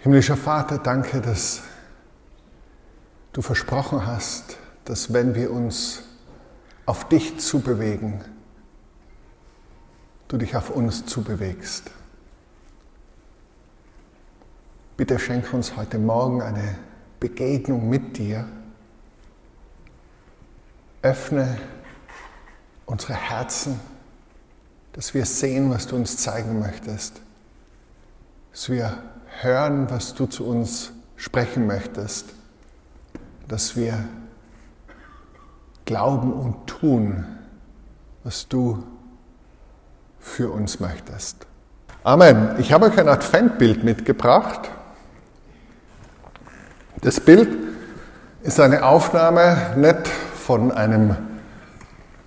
Himmlischer Vater, danke, dass du versprochen hast, dass wenn wir uns auf dich zubewegen, du dich auf uns zubewegst. Bitte schenke uns heute Morgen eine Begegnung mit dir. Öffne unsere Herzen, dass wir sehen, was du uns zeigen möchtest. Dass wir hören, was du zu uns sprechen möchtest. Dass wir glauben und tun, was du für uns möchtest. Amen. Ich habe euch ein Adventbild mitgebracht. Das Bild ist eine Aufnahme nicht von einem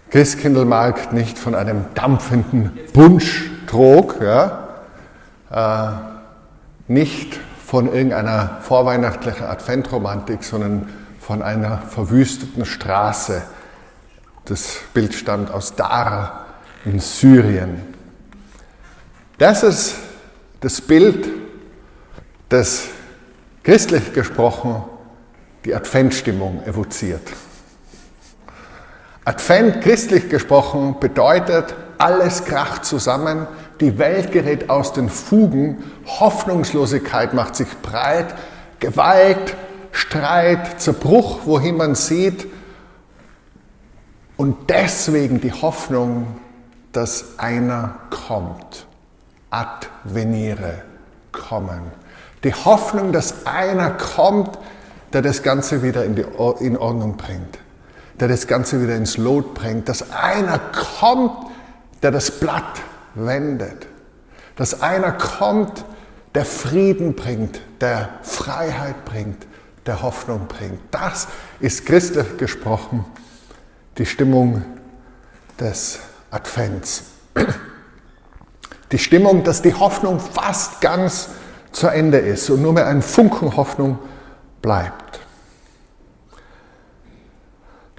Christkindlmarkt, nicht von einem dampfenden Bunschtrog, ja, äh, nicht von irgendeiner vorweihnachtlichen Adventromantik, sondern von einer verwüsteten Straße. Das Bild stammt aus Dara in Syrien. Das ist das Bild, das christlich gesprochen die Adventstimmung evoziert. Advent, christlich gesprochen, bedeutet, alles kracht zusammen, die Welt gerät aus den Fugen, Hoffnungslosigkeit macht sich breit, Gewalt, Streit, Zerbruch, wohin man sieht. Und deswegen die Hoffnung, dass einer kommt. Adveniere, kommen. Die Hoffnung, dass einer kommt, der das Ganze wieder in, die, in Ordnung bringt der das Ganze wieder ins Lot bringt, dass einer kommt, der das Blatt wendet, dass einer kommt, der Frieden bringt, der Freiheit bringt, der Hoffnung bringt. Das ist christlich gesprochen die Stimmung des Advents. Die Stimmung, dass die Hoffnung fast ganz zu Ende ist und nur mehr ein Funken Hoffnung bleibt.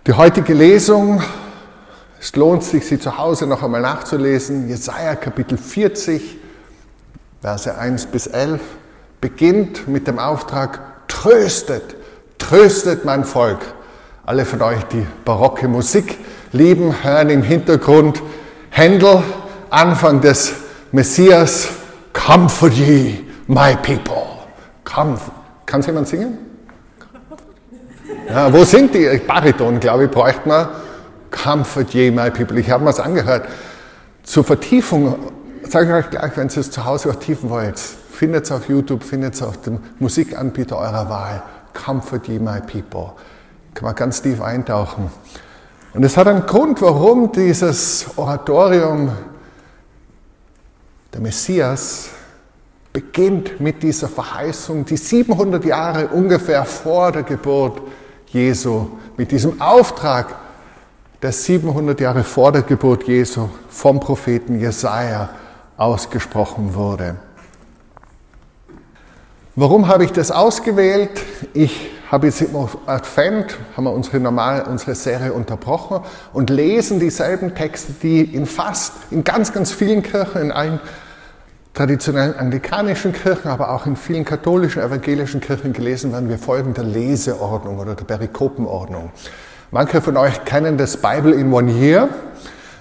Die heutige Lesung, es lohnt sich, sie zu Hause noch einmal nachzulesen, Jesaja Kapitel 40, Verse 1 bis 11, beginnt mit dem Auftrag, tröstet, tröstet mein Volk. Alle von euch, die barocke Musik lieben, hören im Hintergrund Händel, Anfang des Messias, Comfort ye, my people. Comfort. Kann jemand singen? Ja, wo sind die? Bariton, glaube ich, bräuchte man. Comfort ye, my people. Ich habe mir das angehört. Zur Vertiefung, sage ich euch gleich, wenn ihr es zu Hause vertiefen wollt, findet es auf YouTube, findet es auf dem Musikanbieter eurer Wahl. Comfort ye, my people. Kann man ganz tief eintauchen. Und es hat einen Grund, warum dieses Oratorium, der Messias, beginnt mit dieser Verheißung, die 700 Jahre ungefähr vor der Geburt Jesu, mit diesem Auftrag, der 700 Jahre vor der Geburt Jesu vom Propheten Jesaja ausgesprochen wurde. Warum habe ich das ausgewählt? Ich habe jetzt im Advent, haben wir unsere, normal, unsere Serie unterbrochen und lesen dieselben Texte, die in fast, in ganz, ganz vielen Kirchen, in allen traditionellen anglikanischen Kirchen, aber auch in vielen katholischen, evangelischen Kirchen gelesen werden. Wir folgen der Leseordnung oder der Perikopenordnung. Manche von euch kennen das Bible in One Year,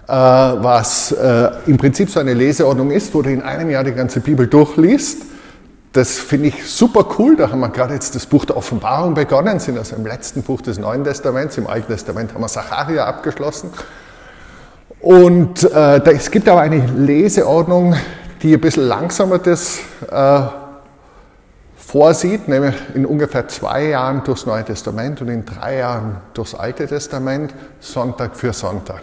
äh, was äh, im Prinzip so eine Leseordnung ist, wo du in einem Jahr die ganze Bibel durchliest. Das finde ich super cool. Da haben wir gerade jetzt das Buch der Offenbarung begonnen, sind also im letzten Buch des Neuen Testaments. Im Alten Testament haben wir Sacharia abgeschlossen. Und äh, es gibt aber eine Leseordnung, die ein bisschen langsamer das äh, vorsieht, nämlich in ungefähr zwei Jahren durchs Neue Testament und in drei Jahren durchs Alte Testament, Sonntag für Sonntag.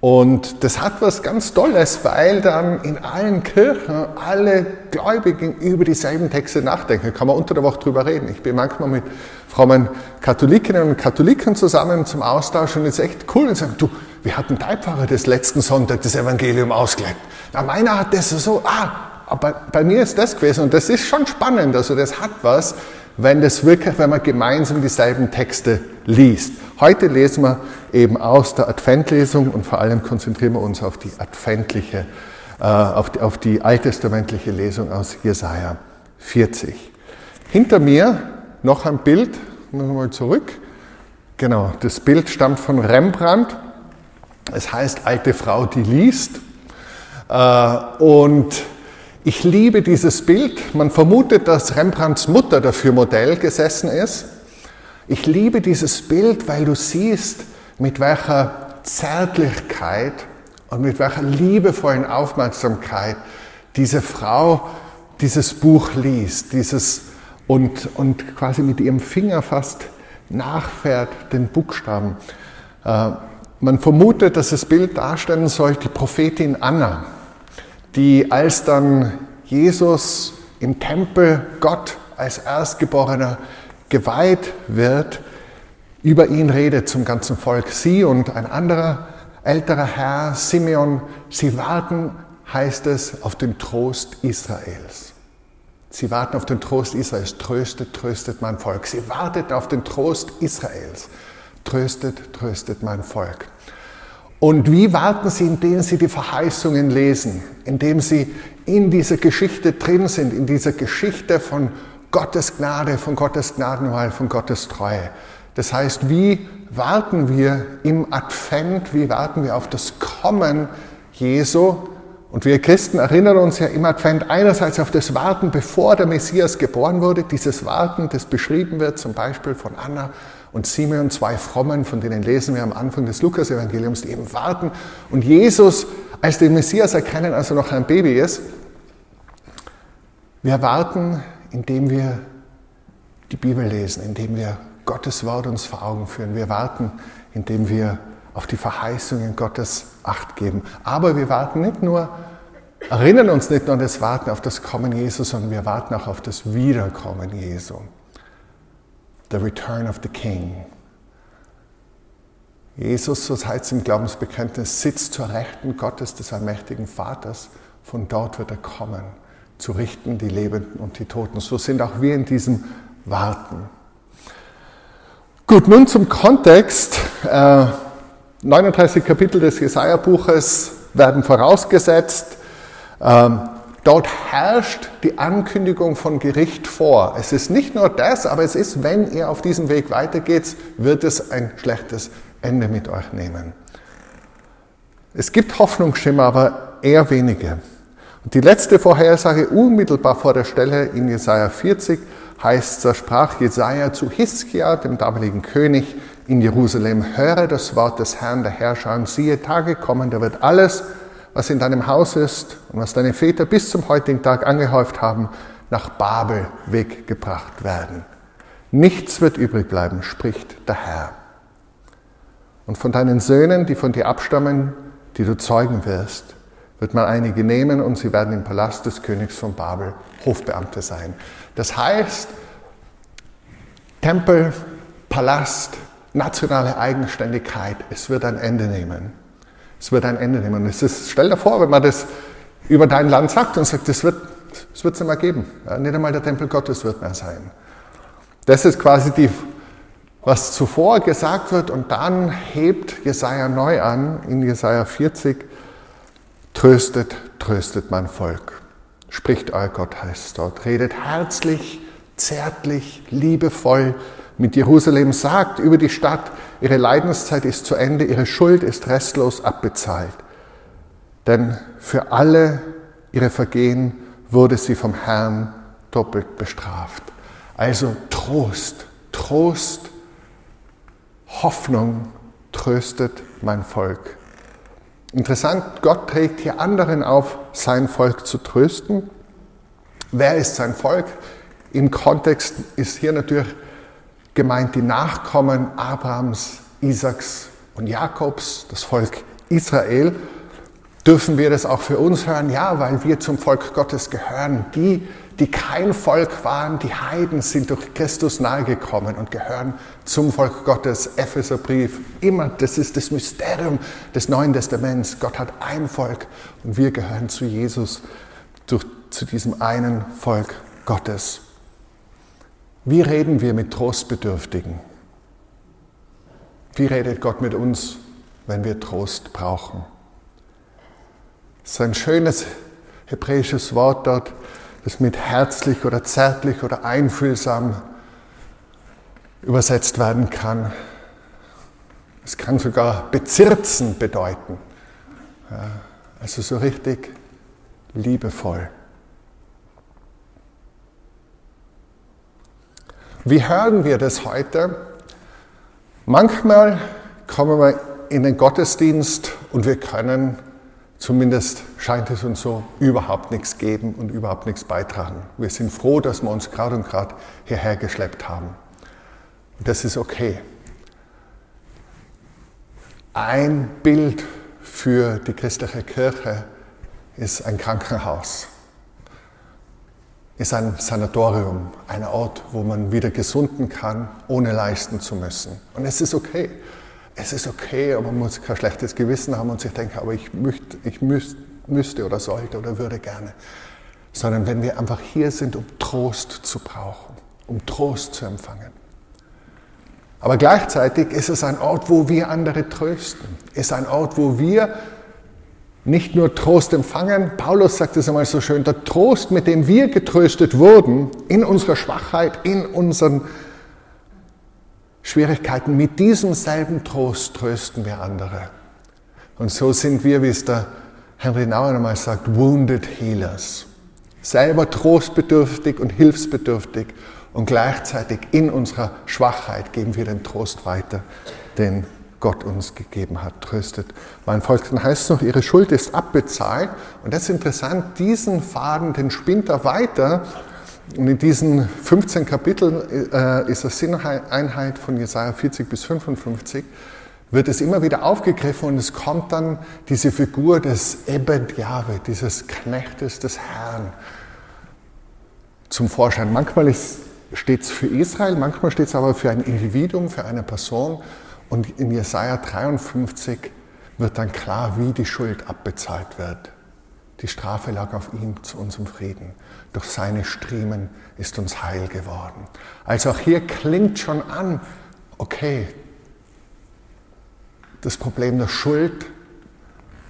Und das hat was ganz Tolles, weil dann in allen Kirchen alle Gläubigen über dieselben Texte nachdenken. Kann man unter der Woche drüber reden. Ich bin manchmal mit frommen Katholikinnen und Katholiken zusammen zum Austausch und es ist echt cool und sagen, du, wir hatten dein Pfarrer des letzten Sonntag das Evangelium ausgelegt. Na, meiner hat das so, ah, aber bei mir ist das gewesen und das ist schon spannend. Also das hat was, wenn das wirklich, wenn man gemeinsam dieselben Texte liest. Heute lesen wir eben aus der Adventlesung und vor allem konzentrieren wir uns auf die adventliche, äh, auf die, auf die alttestamentliche Lesung aus Jesaja 40. Hinter mir noch ein Bild, mal zurück. Genau, das Bild stammt von Rembrandt. Es heißt Alte Frau, die liest. Äh, und ich liebe dieses Bild. Man vermutet, dass Rembrandts Mutter dafür Modell gesessen ist. Ich liebe dieses Bild, weil du siehst, mit welcher Zärtlichkeit und mit welcher liebevollen Aufmerksamkeit diese Frau dieses Buch liest dieses, und, und quasi mit ihrem Finger fast nachfährt den Buchstaben. Äh, man vermutet, dass das Bild darstellen soll die Prophetin Anna, die als dann Jesus im Tempel Gott als Erstgeborener geweiht wird, über ihn redet zum ganzen Volk. Sie und ein anderer älterer Herr, Simeon, sie warten, heißt es, auf den Trost Israels. Sie warten auf den Trost Israels. Tröstet, tröstet mein Volk. Sie wartet auf den Trost Israels. Tröstet, tröstet mein Volk. Und wie warten sie, indem sie die Verheißungen lesen, indem sie in dieser Geschichte drin sind, in dieser Geschichte von Gottes Gnade, von Gottes Gnadenwahl, von Gottes Treue. Das heißt, wie warten wir im Advent, wie warten wir auf das Kommen Jesu? Und wir Christen erinnern uns ja im Advent einerseits auf das Warten, bevor der Messias geboren wurde, dieses Warten, das beschrieben wird, zum Beispiel von Anna und Simeon, zwei Frommen, von denen lesen wir am Anfang des Lukas-Evangeliums, die eben warten und Jesus als den Messias erkennen, als er noch ein Baby ist. Wir warten, indem wir die Bibel lesen, indem wir Gottes Wort uns vor Augen führen. Wir warten, indem wir auf die Verheißungen Gottes Acht geben. Aber wir warten nicht nur, erinnern uns nicht nur an das Warten auf das Kommen Jesu, sondern wir warten auch auf das Wiederkommen Jesu. The return of the King. Jesus, so heißt es im Glaubensbekenntnis, sitzt zur Rechten Gottes des allmächtigen Vaters. Von dort wird er kommen, zu richten die Lebenden und die Toten. So sind auch wir in diesem Warten. Gut, nun zum Kontext. Äh, 39 Kapitel des Jesaja-Buches werden vorausgesetzt. Dort herrscht die Ankündigung von Gericht vor. Es ist nicht nur das, aber es ist, wenn ihr auf diesem Weg weitergeht, wird es ein schlechtes Ende mit euch nehmen. Es gibt Hoffnungsschimmer, aber eher wenige. Und die letzte Vorhersage unmittelbar vor der Stelle in Jesaja 40 heißt, da sprach Jesaja zu Hiskia, dem damaligen König in Jerusalem, höre das Wort des Herrn, der Herrscher, und siehe, Tage kommen, da wird alles, was in deinem Haus ist und was deine Väter bis zum heutigen Tag angehäuft haben, nach Babel weggebracht werden. Nichts wird übrig bleiben, spricht der Herr. Und von deinen Söhnen, die von dir abstammen, die du zeugen wirst, wird man einige nehmen und sie werden im Palast des Königs von Babel Hofbeamte sein. Das heißt, Tempel, Palast, nationale Eigenständigkeit, es wird ein Ende nehmen. Es wird ein Ende nehmen. Es ist, stell dir vor, wenn man das über dein Land sagt und sagt, es wird es wird nicht mehr geben. Nicht einmal der Tempel Gottes wird mehr sein. Das ist quasi die, was zuvor gesagt wird und dann hebt Jesaja neu an in Jesaja 40. Tröstet, tröstet mein Volk. Spricht euer Gott, heißt dort. Redet herzlich, zärtlich, liebevoll mit Jerusalem. Sagt über die Stadt, ihre Leidenszeit ist zu Ende, ihre Schuld ist restlos abbezahlt. Denn für alle ihre Vergehen wurde sie vom Herrn doppelt bestraft. Also Trost, Trost, Hoffnung tröstet mein Volk. Interessant, Gott trägt hier anderen auf, sein Volk zu trösten. Wer ist sein Volk? Im Kontext ist hier natürlich gemeint die Nachkommen Abrahams, Isaaks und Jakobs, das Volk Israel. Dürfen wir das auch für uns hören? Ja, weil wir zum Volk Gottes gehören. Die, die kein Volk waren, die Heiden sind durch Christus nahegekommen und gehören zum Volk Gottes. Epheserbrief, immer, das ist das Mysterium des Neuen Testaments. Gott hat ein Volk und wir gehören zu Jesus, zu, zu diesem einen Volk Gottes. Wie reden wir mit Trostbedürftigen? Wie redet Gott mit uns, wenn wir Trost brauchen? Das ist ein schönes hebräisches Wort dort, das mit herzlich oder zärtlich oder einfühlsam übersetzt werden kann. Es kann sogar bezirzen bedeuten. Also so richtig liebevoll. Wie hören wir das heute? Manchmal kommen wir in den Gottesdienst und wir können, zumindest scheint es uns so, überhaupt nichts geben und überhaupt nichts beitragen. Wir sind froh, dass wir uns gerade und gerade hierher geschleppt haben. Das ist okay. Ein Bild für die christliche Kirche ist ein Krankenhaus, ist ein Sanatorium, ein Ort, wo man wieder gesunden kann, ohne leisten zu müssen. Und es ist okay. Es ist okay, aber man muss kein schlechtes Gewissen haben und sich denken, aber ich, möchte, ich müsste, oder sollte oder würde gerne. Sondern wenn wir einfach hier sind, um Trost zu brauchen, um Trost zu empfangen. Aber gleichzeitig ist es ein Ort, wo wir andere trösten. Ist ein Ort, wo wir nicht nur Trost empfangen, Paulus sagt es einmal so schön, der Trost, mit dem wir getröstet wurden, in unserer Schwachheit, in unseren Schwierigkeiten, mit diesem selben Trost trösten wir andere. Und so sind wir, wie es der Henry Nauer einmal sagt, wounded healers. Selber trostbedürftig und hilfsbedürftig und gleichzeitig in unserer Schwachheit geben wir den Trost weiter, den Gott uns gegeben hat, tröstet. Mein Volk, dann heißt es noch, ihre Schuld ist abbezahlt. Und das ist interessant, diesen Faden, den spinnt er weiter. Und in diesen 15 Kapiteln äh, ist das Sinneinheit von Jesaja 40 bis 55, wird es immer wieder aufgegriffen und es kommt dann diese Figur des Ebed Jahwe, dieses Knechtes des Herrn zum Vorschein. Manchmal steht es für Israel, manchmal steht es aber für ein Individuum, für eine Person. Und in Jesaja 53 wird dann klar, wie die Schuld abbezahlt wird. Die Strafe lag auf ihm zu unserem Frieden. Durch seine Striemen ist uns Heil geworden. Also auch hier klingt schon an, okay, das Problem der Schuld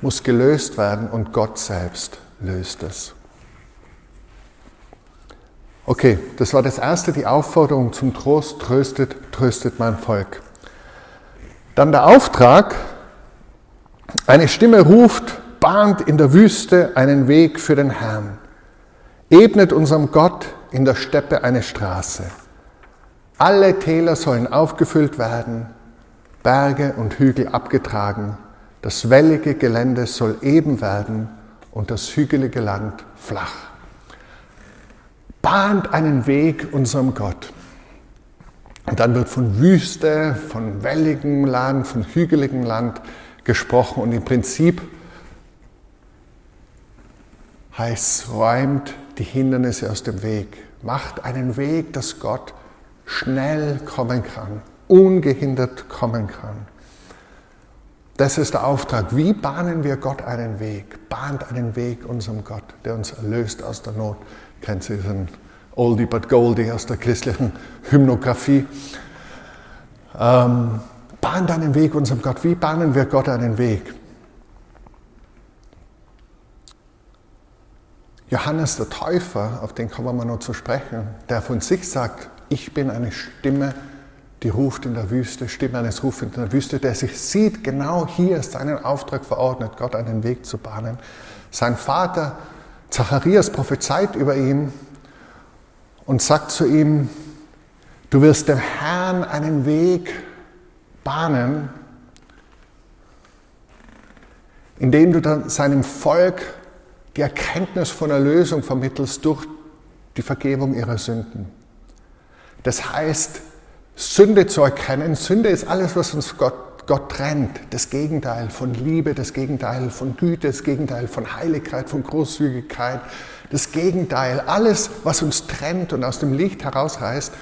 muss gelöst werden und Gott selbst löst es. Okay, das war das erste, die Aufforderung zum Trost, tröstet, tröstet mein Volk. Dann der Auftrag, eine Stimme ruft, bahnt in der Wüste einen Weg für den Herrn, ebnet unserem Gott in der Steppe eine Straße. Alle Täler sollen aufgefüllt werden, Berge und Hügel abgetragen, das wellige Gelände soll eben werden und das hügelige Land flach. Bahnt einen Weg unserem Gott. Und dann wird von Wüste, von welligem Land, von hügeligem Land gesprochen. Und im Prinzip heißt, räumt die Hindernisse aus dem Weg. Macht einen Weg, dass Gott schnell kommen kann, ungehindert kommen kann. Das ist der Auftrag. Wie bahnen wir Gott einen Weg? Bahnt einen Weg unserem Gott, der uns erlöst aus der Not. Kennt Sie diesen Oldie but Goldie aus der christlichen Hymnographie. Ähm, bahnt einen Weg unserem Gott. Wie bahnen wir Gott einen Weg? Johannes der Täufer, auf den kommen wir noch zu sprechen, der von sich sagt, ich bin eine Stimme, die ruft in der Wüste, Stimme eines Rufenden in der Wüste, der sich sieht, genau hier seinen Auftrag verordnet, Gott einen Weg zu bahnen. Sein Vater Zacharias prophezeit über ihn und sagt zu ihm, du wirst dem Herrn einen Weg bahnen, indem du dann seinem Volk die Erkenntnis von Erlösung vermittelst durch die Vergebung ihrer Sünden. Das heißt, Sünde zu erkennen, Sünde ist alles, was uns Gott, Gott trennt. Das Gegenteil von Liebe, das Gegenteil von Güte, das Gegenteil von Heiligkeit, von Großzügigkeit, das Gegenteil, alles, was uns trennt und aus dem Licht herausreißt,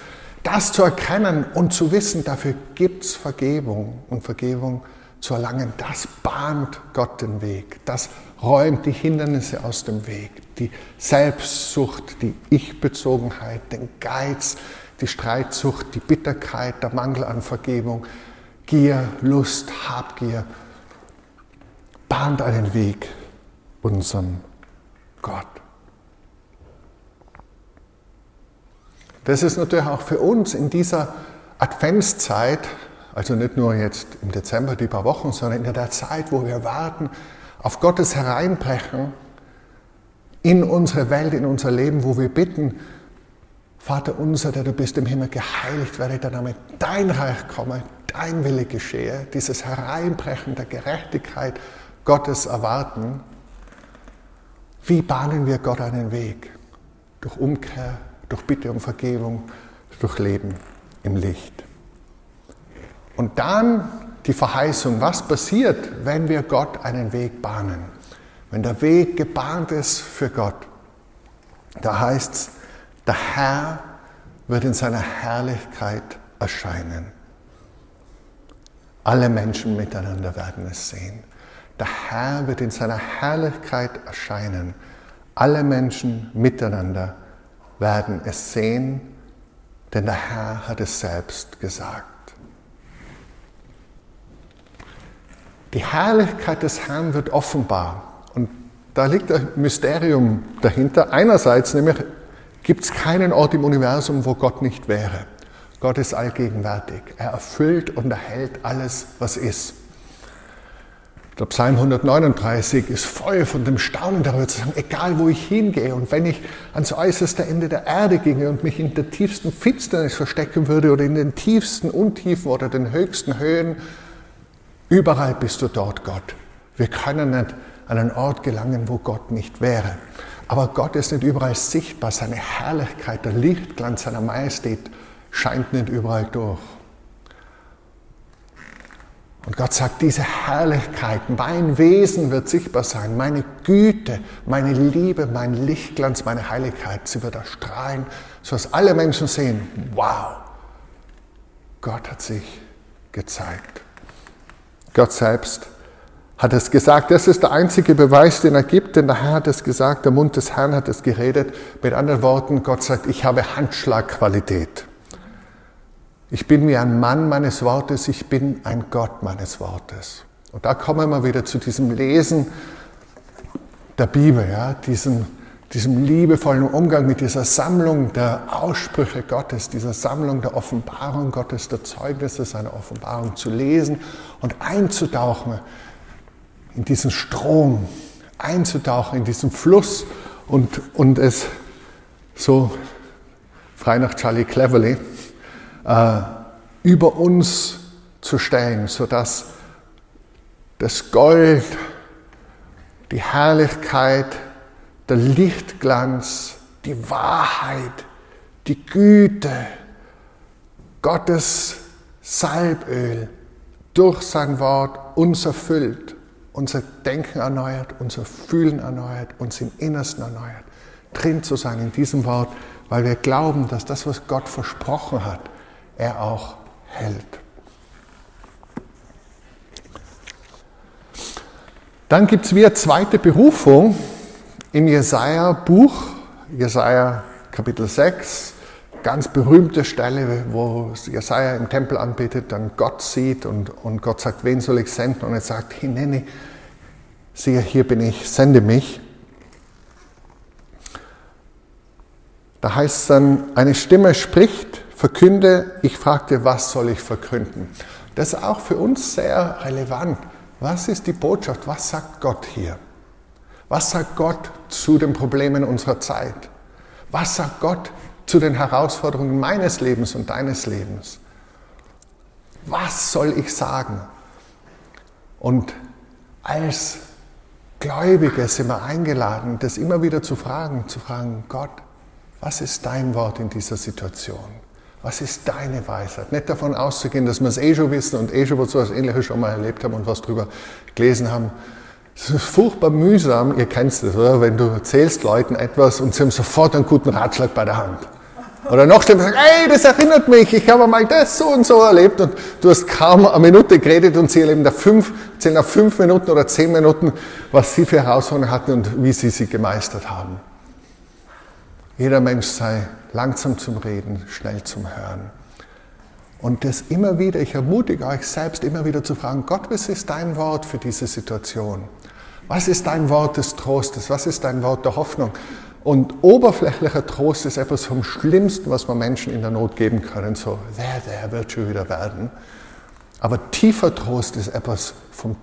das zu erkennen und zu wissen, dafür gibt es Vergebung. Und Vergebung zu erlangen, das bahnt Gott den Weg, das räumt die Hindernisse aus dem Weg, die Selbstsucht, die Ich-Bezogenheit, den Geiz, die Streitsucht, die Bitterkeit, der Mangel an Vergebung, Gier, Lust, Habgier, bahnt einen Weg unserem Gott. Das ist natürlich auch für uns in dieser Adventszeit, also nicht nur jetzt im Dezember die paar Wochen, sondern in der Zeit, wo wir warten auf Gottes Hereinbrechen in unsere Welt, in unser Leben, wo wir bitten, Vater unser, der du bist im Himmel, geheiligt werde der Name, dein Reich komme, dein Wille geschehe, dieses Hereinbrechen der Gerechtigkeit Gottes erwarten. Wie bahnen wir Gott einen Weg? Durch Umkehr, durch Bitte um Vergebung, durch Leben im Licht. Und dann die Verheißung, was passiert, wenn wir Gott einen Weg bahnen. Wenn der Weg gebahnt ist für Gott, da heißt es, der Herr wird in seiner Herrlichkeit erscheinen. Alle Menschen miteinander werden es sehen. Der Herr wird in seiner Herrlichkeit erscheinen. Alle Menschen miteinander werden es sehen, denn der Herr hat es selbst gesagt. Die Herrlichkeit des Herrn wird offenbar. Und da liegt ein Mysterium dahinter. Einerseits nämlich gibt es keinen Ort im Universum, wo Gott nicht wäre. Gott ist allgegenwärtig. Er erfüllt und erhält alles, was ist. Der Psalm 139 ist voll von dem Staunen darüber zu sagen, egal wo ich hingehe und wenn ich ans äußerste Ende der Erde ginge und mich in der tiefsten Finsternis verstecken würde oder in den tiefsten Untiefen oder den höchsten Höhen, überall bist du dort, Gott. Wir können nicht an einen Ort gelangen, wo Gott nicht wäre. Aber Gott ist nicht überall sichtbar. Seine Herrlichkeit, der Lichtglanz seiner Majestät scheint nicht überall durch. Und Gott sagt, diese Herrlichkeit, mein Wesen wird sichtbar sein, meine Güte, meine Liebe, mein Lichtglanz, meine Heiligkeit, sie wird erstrahlen, sodass alle Menschen sehen, wow, Gott hat sich gezeigt. Gott selbst hat es gesagt. Das ist der einzige Beweis, den er gibt, denn der Herr hat es gesagt, der Mund des Herrn hat es geredet. Mit anderen Worten, Gott sagt, ich habe Handschlagqualität. Ich bin wie ein Mann meines Wortes, ich bin ein Gott meines Wortes. Und da kommen wir wieder zu diesem Lesen der Bibel, ja, diesem, diesem liebevollen Umgang mit dieser Sammlung der Aussprüche Gottes, dieser Sammlung der Offenbarung Gottes, der Zeugnisse seiner Offenbarung zu lesen und einzutauchen in diesen Strom, einzutauchen in diesen Fluss und, und es so frei nach Charlie Cleverly äh, über uns zu stellen, sodass das Gold, die Herrlichkeit, der Lichtglanz, die Wahrheit, die Güte, Gottes Salböl durch sein Wort uns erfüllt, unser Denken erneuert, unser Fühlen erneuert, uns im Innersten erneuert. Drin zu sein in diesem Wort, weil wir glauben, dass das, was Gott versprochen hat, er auch hält. Dann gibt es wieder zweite Berufung im Jesaja-Buch, Jesaja Kapitel 6, ganz berühmte Stelle, wo Jesaja im Tempel anbetet, dann Gott sieht und, und Gott sagt, wen soll ich senden? Und er sagt, hinenne, siehe, hier bin ich, sende mich. Da heißt es dann, eine Stimme spricht, verkünde, ich fragte, was soll ich verkünden? Das ist auch für uns sehr relevant. Was ist die Botschaft? Was sagt Gott hier? Was sagt Gott zu den Problemen unserer Zeit? Was sagt Gott zu den Herausforderungen meines Lebens und deines Lebens? Was soll ich sagen? Und als Gläubige sind wir eingeladen, das immer wieder zu fragen, zu fragen, Gott, was ist dein Wort in dieser Situation? Was ist deine Weisheit? Nicht davon auszugehen, dass wir es eh schon wissen und eh schon was Ähnliches schon mal erlebt haben und was drüber gelesen haben. Es ist furchtbar mühsam, ihr kennt das, oder? Wenn du erzählst Leuten etwas und sie haben sofort einen guten Ratschlag bei der Hand. Oder noch schlimmer ey, das erinnert mich, ich habe mal das so und so erlebt und du hast kaum eine Minute geredet und sie erleben da fünf, zählen auf fünf Minuten oder zehn Minuten, was sie für Herausforderungen hatten und wie sie sie gemeistert haben. Jeder Mensch sei langsam zum Reden, schnell zum Hören. Und das immer wieder, ich ermutige euch selbst immer wieder zu fragen, Gott, was ist dein Wort für diese Situation? Was ist dein Wort des Trostes? Was ist dein Wort der Hoffnung? Und oberflächlicher Trost ist etwas vom Schlimmsten, was man Menschen in der Not geben können. So, der, der wird schon wieder werden. Aber tiefer Trost ist etwas vom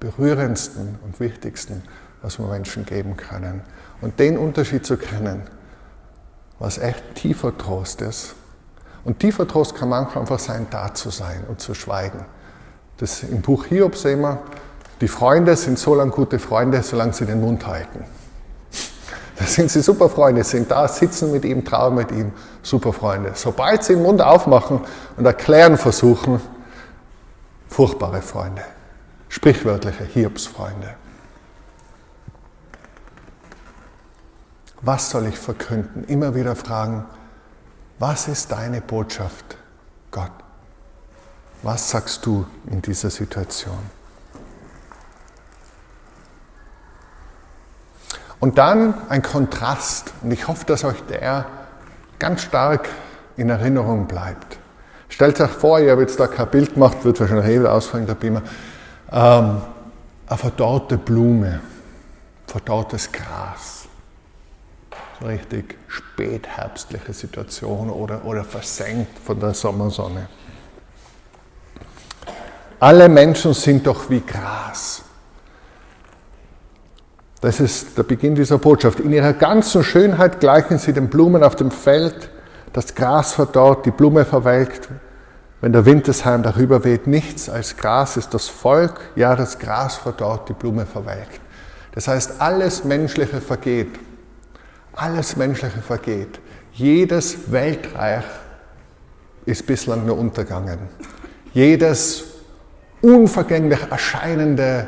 berührendsten und wichtigsten, was wir Menschen geben können. Und den Unterschied zu kennen, was echt tiefer Trost ist. Und tiefer Trost kann manchmal einfach sein, da zu sein und zu schweigen. Das im Buch Hiob sehen wir, die Freunde sind so lange gute Freunde, solange sie den Mund halten. Da sind sie super Freunde, sind da, sitzen mit ihm, trauen mit ihm, super Freunde. Sobald sie den Mund aufmachen und erklären versuchen, furchtbare Freunde. Sprichwörtliche Hiobsfreunde. Was soll ich verkünden? Immer wieder fragen, was ist deine Botschaft, Gott? Was sagst du in dieser Situation? Und dann ein Kontrast, und ich hoffe, dass euch der ganz stark in Erinnerung bleibt. Stellt euch vor, ich habe jetzt da kein Bild gemacht, wird wahrscheinlich eh wieder ausfallen, der Beamer. Ähm, eine verdorrte Blume, verdorrtes Gras. Richtig spätherbstliche Situation oder, oder versenkt von der Sommersonne. Alle Menschen sind doch wie Gras. Das ist der Beginn dieser Botschaft. In ihrer ganzen Schönheit gleichen sie den Blumen auf dem Feld. Das Gras verdorrt, die Blume verwelkt. Wenn der Wind des Heim darüber weht, nichts als Gras ist das Volk. Ja, das Gras verdorrt, die Blume verwelkt. Das heißt, alles Menschliche vergeht. Alles Menschliche vergeht. Jedes Weltreich ist bislang nur untergangen. Jedes unvergänglich erscheinende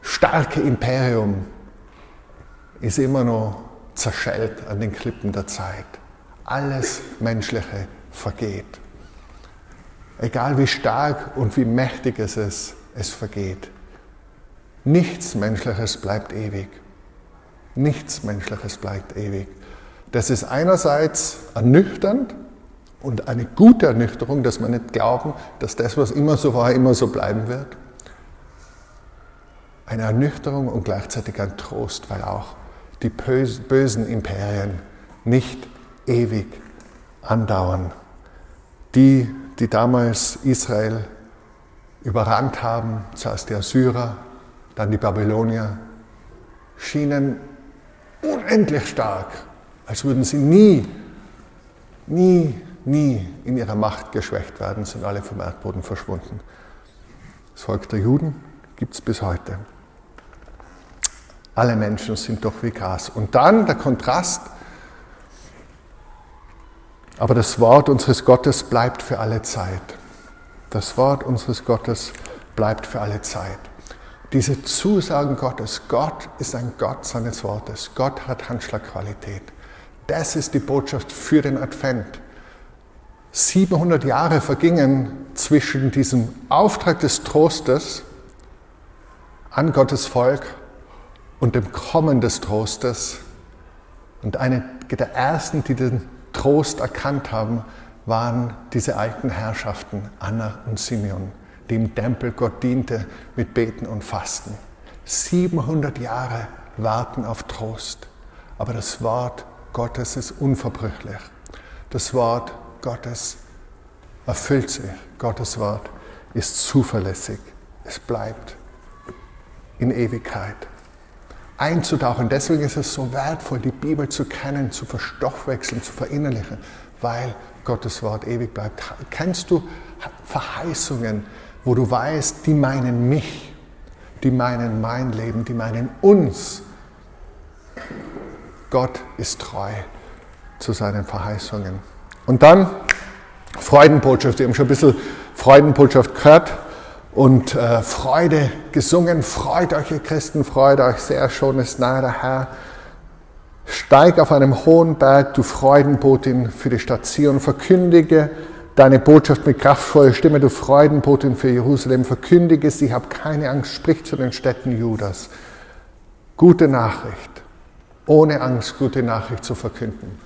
starke Imperium ist immer noch zerschellt an den Klippen der Zeit. Alles Menschliche vergeht. Egal wie stark und wie mächtig es ist, es vergeht. Nichts Menschliches bleibt ewig. Nichts Menschliches bleibt ewig. Das ist einerseits ernüchternd und eine gute Ernüchterung, dass wir nicht glauben, dass das, was immer so war, immer so bleiben wird. Eine Ernüchterung und gleichzeitig ein Trost, weil auch die bösen Imperien nicht ewig andauern. Die, die damals Israel überrannt haben, zuerst die Assyrer, dann die Babylonier, schienen unendlich stark, als würden sie nie, nie, nie in ihrer Macht geschwächt werden, sind alle vom Erdboden verschwunden. Das Volk der Juden gibt es bis heute alle Menschen sind doch wie Gras. Und dann der Kontrast, aber das Wort unseres Gottes bleibt für alle Zeit. Das Wort unseres Gottes bleibt für alle Zeit. Diese Zusagen Gottes, Gott ist ein Gott seines Wortes, Gott hat Handschlagqualität. Das ist die Botschaft für den Advent. 700 Jahre vergingen zwischen diesem Auftrag des Trostes an Gottes Volk und dem Kommen des Trostes. Und eine der ersten, die den Trost erkannt haben, waren diese alten Herrschaften, Anna und Simeon, die im Tempel Gott diente mit Beten und Fasten. 700 Jahre warten auf Trost. Aber das Wort Gottes ist unverbrüchlich. Das Wort Gottes erfüllt sich. Gottes Wort ist zuverlässig. Es bleibt in Ewigkeit einzutauchen. Deswegen ist es so wertvoll, die Bibel zu kennen, zu verstoffwechseln, zu verinnerlichen, weil Gottes Wort ewig bleibt. Kennst du Verheißungen, wo du weißt, die meinen mich, die meinen mein Leben, die meinen uns? Gott ist treu zu seinen Verheißungen. Und dann Freudenbotschaft. Wir haben schon ein bisschen Freudenbotschaft gehört und äh, Freude gesungen. Freut euch, ihr Christen, freut euch sehr, schon ist nahe der Herr. Steig auf einem hohen Berg, du Freudenbotin für die Stadt Zion, verkündige deine Botschaft mit kraftvoller Stimme, du Freudenbotin für Jerusalem, verkündige sie, hab keine Angst, sprich zu den Städten Judas. Gute Nachricht, ohne Angst gute Nachricht zu verkünden.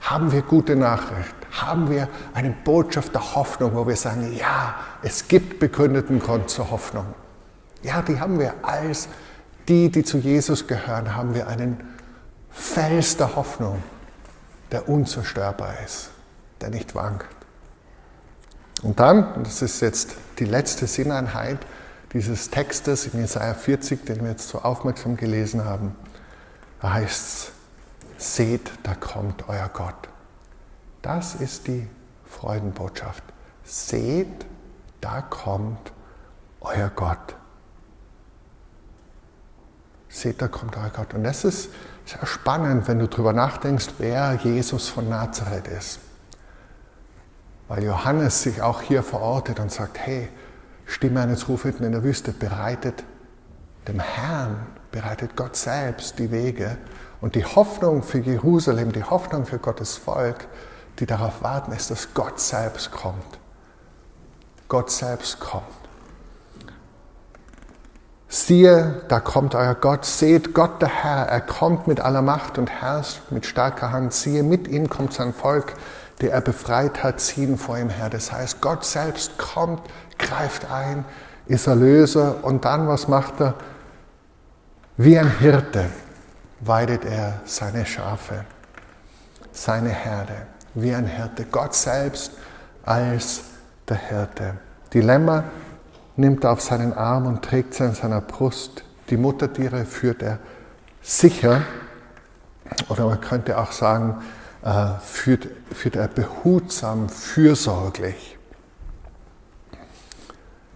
Haben wir gute Nachricht? haben wir eine Botschaft der Hoffnung, wo wir sagen, ja, es gibt begründeten Grund zur Hoffnung. Ja, die haben wir als die, die zu Jesus gehören, haben wir einen Fels der Hoffnung, der unzerstörbar ist, der nicht wankt. Und dann, das ist jetzt die letzte Sinneinheit dieses Textes in Jesaja 40, den wir jetzt so aufmerksam gelesen haben, da heißt es, seht, da kommt euer Gott. Das ist die Freudenbotschaft. Seht, da kommt euer Gott. Seht, da kommt euer Gott. Und das ist sehr spannend, wenn du darüber nachdenkst, wer Jesus von Nazareth ist. Weil Johannes sich auch hier verortet und sagt, hey, Stimme eines Rufenden in der Wüste bereitet dem Herrn, bereitet Gott selbst die Wege. Und die Hoffnung für Jerusalem, die Hoffnung für Gottes Volk, die darauf warten, ist, dass Gott selbst kommt. Gott selbst kommt. Siehe, da kommt euer Gott, seht Gott der Herr, er kommt mit aller Macht und herrscht mit starker Hand. Siehe, mit ihm kommt sein Volk, der er befreit hat, ziehen vor ihm her. Das heißt, Gott selbst kommt, greift ein, ist Erlöser und dann, was macht er? Wie ein Hirte weidet er seine Schafe, seine Herde, wie ein Hirte. Gott selbst als der Hirte. Die Lämmer nimmt er auf seinen Arm und trägt sie an seiner Brust. Die Muttertiere führt er sicher, oder man könnte auch sagen, führt, führt er behutsam, fürsorglich.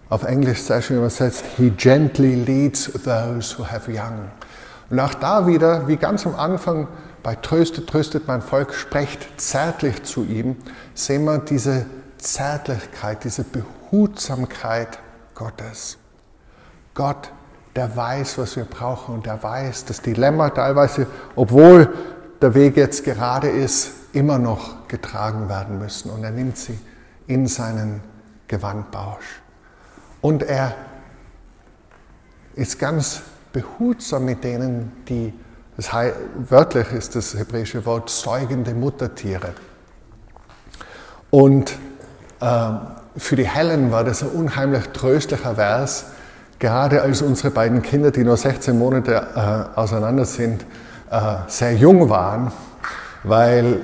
Auf Englisch sehr schön übersetzt, he gently leads those who have young. Und auch da wieder, wie ganz am Anfang bei Tröstet, tröstet mein Volk, sprecht zärtlich zu ihm, sehen wir diese Zärtlichkeit, diese Behutsamkeit Gottes. Gott, der weiß, was wir brauchen und der weiß, dass die Lämmer teilweise, obwohl der Weg jetzt gerade ist, immer noch getragen werden müssen. Und er nimmt sie in seinen Gewandbausch. Und er ist ganz behutsam mit denen, die, das heißt, wörtlich ist das hebräische Wort säugende Muttertiere. Und äh, für die Helen war das ein unheimlich tröstlicher Vers, gerade als unsere beiden Kinder, die nur 16 Monate äh, auseinander sind, sehr jung waren, weil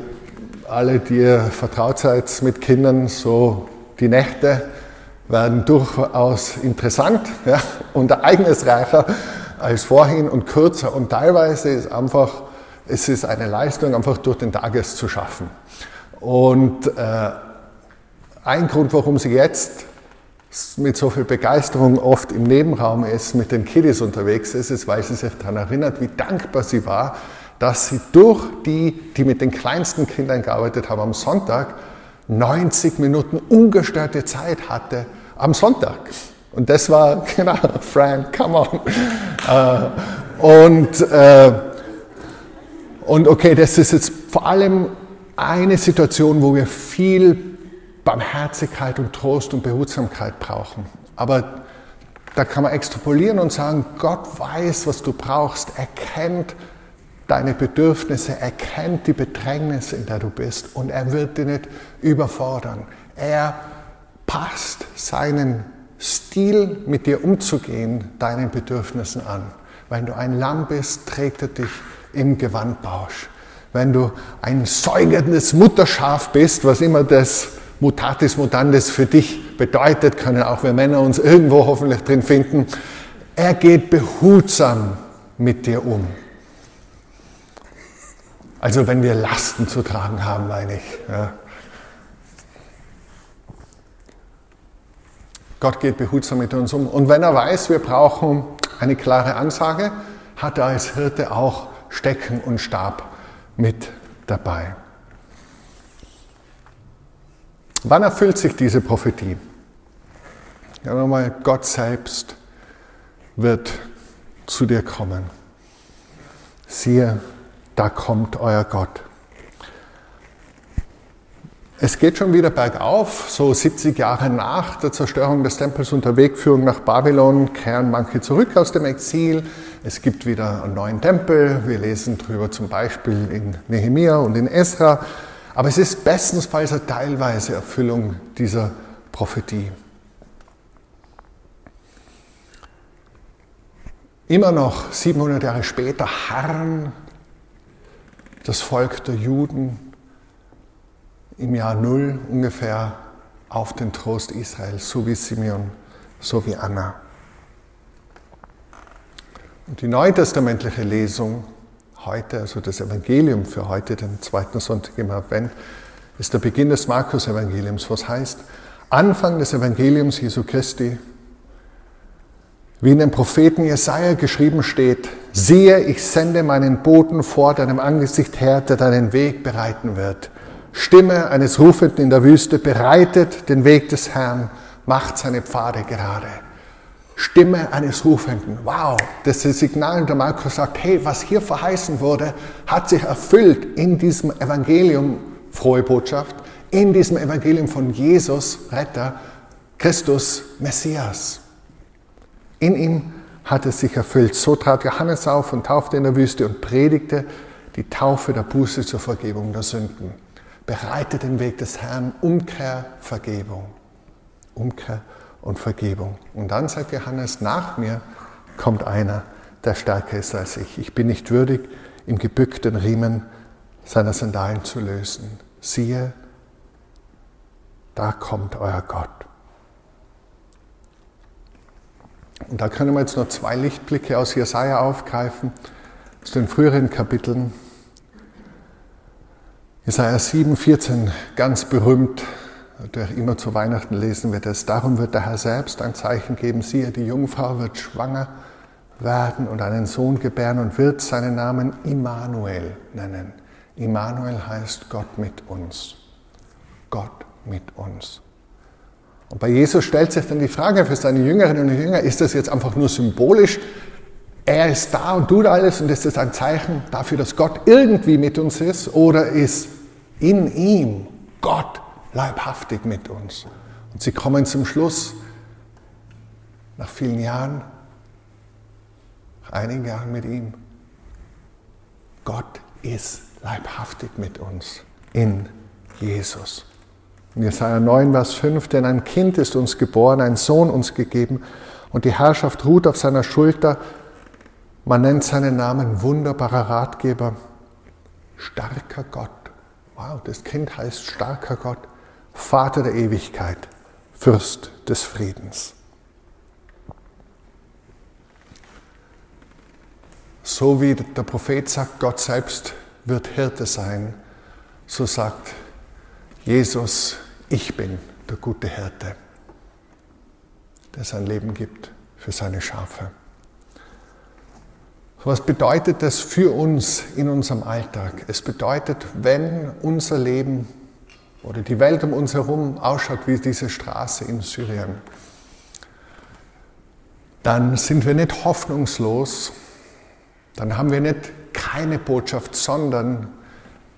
alle, die ihr vertraut seid mit Kindern, so die Nächte werden durchaus interessant ja, und ereignisreicher als vorhin und kürzer. Und teilweise ist einfach, es ist eine Leistung, einfach durch den Tages zu schaffen. Und äh, ein Grund, warum sie jetzt mit so viel Begeisterung oft im Nebenraum ist, mit den Kiddies unterwegs ist, ist, weil sie sich daran erinnert, wie dankbar sie war, dass sie durch die, die mit den kleinsten Kindern gearbeitet haben, am Sonntag 90 Minuten ungestörte Zeit hatte am Sonntag. Und das war, genau, Frank, come on. Äh, und, äh, und okay, das ist jetzt vor allem eine Situation, wo wir viel Barmherzigkeit und Trost und Behutsamkeit brauchen. Aber da kann man extrapolieren und sagen, Gott weiß, was du brauchst. Er kennt deine Bedürfnisse, er kennt die Bedrängnis, in der du bist und er wird dich nicht überfordern. Er passt seinen Stil, mit dir umzugehen, deinen Bedürfnissen an. Wenn du ein Lamm bist, trägt er dich im Gewandbausch. Wenn du ein säugendes Mutterschaf bist, was immer das Mutatis Mutandis für dich bedeutet, können auch wir Männer uns irgendwo hoffentlich drin finden. Er geht behutsam mit dir um. Also wenn wir Lasten zu tragen haben, meine ich. Ja. Gott geht behutsam mit uns um. Und wenn er weiß, wir brauchen eine klare Ansage, hat er als Hirte auch Stecken und Stab mit dabei. Wann erfüllt sich diese Prophetie? Ja, nochmal, Gott selbst wird zu dir kommen. Siehe, da kommt euer Gott. Es geht schon wieder bergauf, so 70 Jahre nach der Zerstörung des Tempels und der Wegführung nach Babylon kehren manche zurück aus dem Exil. Es gibt wieder einen neuen Tempel. Wir lesen darüber zum Beispiel in Nehemia und in Esra. Aber es ist bestensfalls eine teilweise Erfüllung dieser Prophetie. Immer noch 700 Jahre später harren das Volk der Juden im Jahr Null ungefähr auf den Trost Israels, so wie Simeon, so wie Anna. Und die neutestamentliche Lesung heute, also das Evangelium für heute, den zweiten Sonntag im Advent, ist der Beginn des Markus-Evangeliums, was heißt, Anfang des Evangeliums Jesu Christi, wie in dem Propheten Jesaja geschrieben steht, siehe, ich sende meinen Boten vor deinem Angesicht her, der deinen Weg bereiten wird. Stimme eines Rufenden in der Wüste bereitet den Weg des Herrn, macht seine Pfade gerade. Stimme eines Rufenden. Wow, das ist das Signal, der Markus sagt, hey, was hier verheißen wurde, hat sich erfüllt in diesem Evangelium, frohe Botschaft, in diesem Evangelium von Jesus, Retter, Christus, Messias. In ihm hat es sich erfüllt. So trat Johannes auf und taufte in der Wüste und predigte die Taufe der Buße zur Vergebung der Sünden. Bereitet den Weg des Herrn, Umkehr, Vergebung. Umkehr, und Vergebung. Und dann sagt Johannes, nach mir kommt einer, der stärker ist als ich. Ich bin nicht würdig, im gebückten Riemen seiner Sandalen zu lösen. Siehe, da kommt euer Gott. Und da können wir jetzt noch zwei Lichtblicke aus Jesaja aufgreifen, aus den früheren Kapiteln. Jesaja 7, 14, ganz berühmt, Natürlich immer zu Weihnachten lesen wir das. Darum wird der Herr selbst ein Zeichen geben. Siehe, die Jungfrau wird schwanger werden und einen Sohn gebären und wird seinen Namen Immanuel nennen. Immanuel heißt Gott mit uns. Gott mit uns. Und bei Jesus stellt sich dann die Frage für seine Jüngerinnen und Jünger, ist das jetzt einfach nur symbolisch? Er ist da und tut alles und ist das ein Zeichen dafür, dass Gott irgendwie mit uns ist? Oder ist in ihm Gott leibhaftig mit uns. Und sie kommen zum Schluss, nach vielen Jahren, nach einigen Jahren mit ihm, Gott ist leibhaftig mit uns in Jesus. In Jesaja 9, Vers 5, denn ein Kind ist uns geboren, ein Sohn uns gegeben und die Herrschaft ruht auf seiner Schulter. Man nennt seinen Namen wunderbarer Ratgeber, starker Gott. Wow, das Kind heißt starker Gott, Vater der Ewigkeit, Fürst des Friedens. So wie der Prophet sagt, Gott selbst wird Hirte sein, so sagt Jesus, ich bin der gute Hirte, der sein Leben gibt für seine Schafe. Was bedeutet das für uns in unserem Alltag? Es bedeutet, wenn unser Leben oder die Welt um uns herum ausschaut wie diese Straße in Syrien, dann sind wir nicht hoffnungslos, dann haben wir nicht keine Botschaft, sondern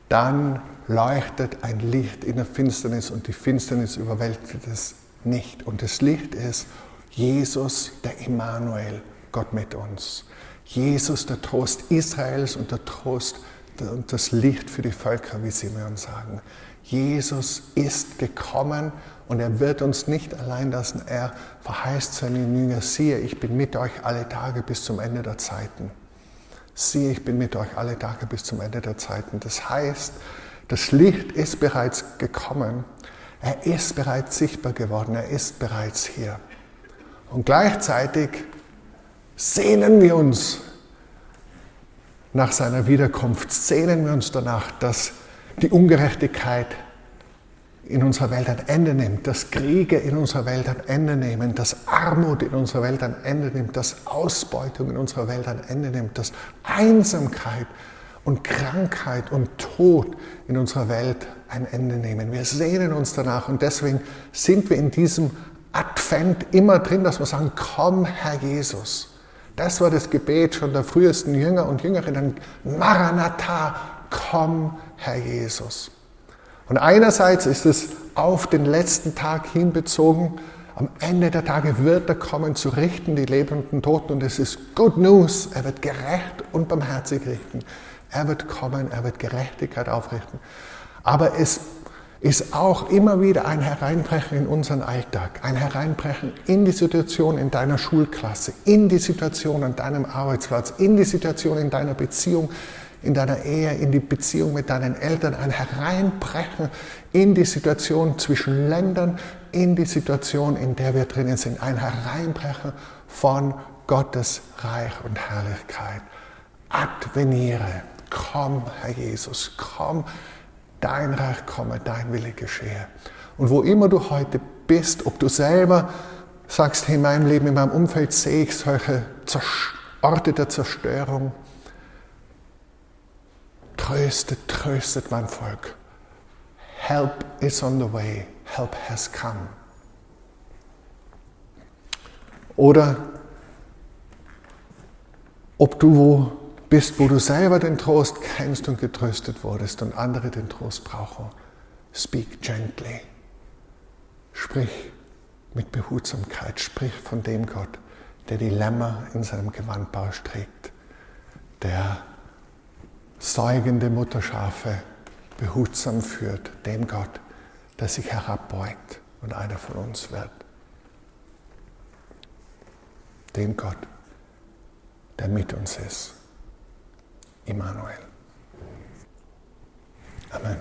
dann leuchtet ein Licht in der Finsternis und die Finsternis überwältigt es nicht. Und das Licht ist Jesus, der Immanuel, Gott mit uns. Jesus, der Trost Israels und der Trost und das Licht für die Völker, wie mir sagen. Jesus ist gekommen und er wird uns nicht allein lassen. Er verheißt seinen Jünger, siehe, ich bin mit euch alle Tage bis zum Ende der Zeiten. Siehe, ich bin mit euch alle Tage bis zum Ende der Zeiten. Das heißt, das Licht ist bereits gekommen. Er ist bereits sichtbar geworden. Er ist bereits hier. Und gleichzeitig sehnen wir uns nach seiner Wiederkunft, sehnen wir uns danach, dass die Ungerechtigkeit in unserer Welt ein Ende nimmt, dass Kriege in unserer Welt ein Ende nehmen, dass Armut in unserer Welt ein Ende nimmt, dass Ausbeutung in unserer Welt ein Ende nimmt, dass Einsamkeit und Krankheit und Tod in unserer Welt ein Ende nehmen. Wir sehnen uns danach und deswegen sind wir in diesem Advent immer drin, dass wir sagen, komm Herr Jesus. Das war das Gebet schon der frühesten Jünger und Jüngerinnen. Maranatha, komm Herr Jesus. Und einerseits ist es auf den letzten Tag hinbezogen. Am Ende der Tage wird er kommen zu richten, die lebenden Toten. Und es ist Good News. Er wird gerecht und barmherzig richten. Er wird kommen, er wird Gerechtigkeit aufrichten. Aber es ist auch immer wieder ein Hereinbrechen in unseren Alltag, ein Hereinbrechen in die Situation in deiner Schulklasse, in die Situation an deinem Arbeitsplatz, in die Situation in deiner Beziehung, in deiner Ehe, in die Beziehung mit deinen Eltern, ein Hereinbrechen in die Situation zwischen Ländern, in die Situation, in der wir drinnen sind, ein Hereinbrechen von Gottes Reich und Herrlichkeit. Adveniere, komm, Herr Jesus, komm dein Reich komme, dein Wille geschehe. Und wo immer du heute bist, ob du selber sagst, in meinem Leben, in meinem Umfeld sehe ich solche Orte der Zerstörung, tröstet, tröstet mein Volk. Help is on the way, help has come. Oder ob du wo bist, wo du selber den Trost kennst und getröstet wurdest und andere den Trost brauchen. Speak gently. Sprich mit Behutsamkeit. Sprich von dem Gott, der die Lämmer in seinem Gewandbausch trägt, der säugende Mutterschafe behutsam führt, dem Gott, der sich herabbeugt und einer von uns wird. Dem Gott, der mit uns ist. Immanuel. Amen.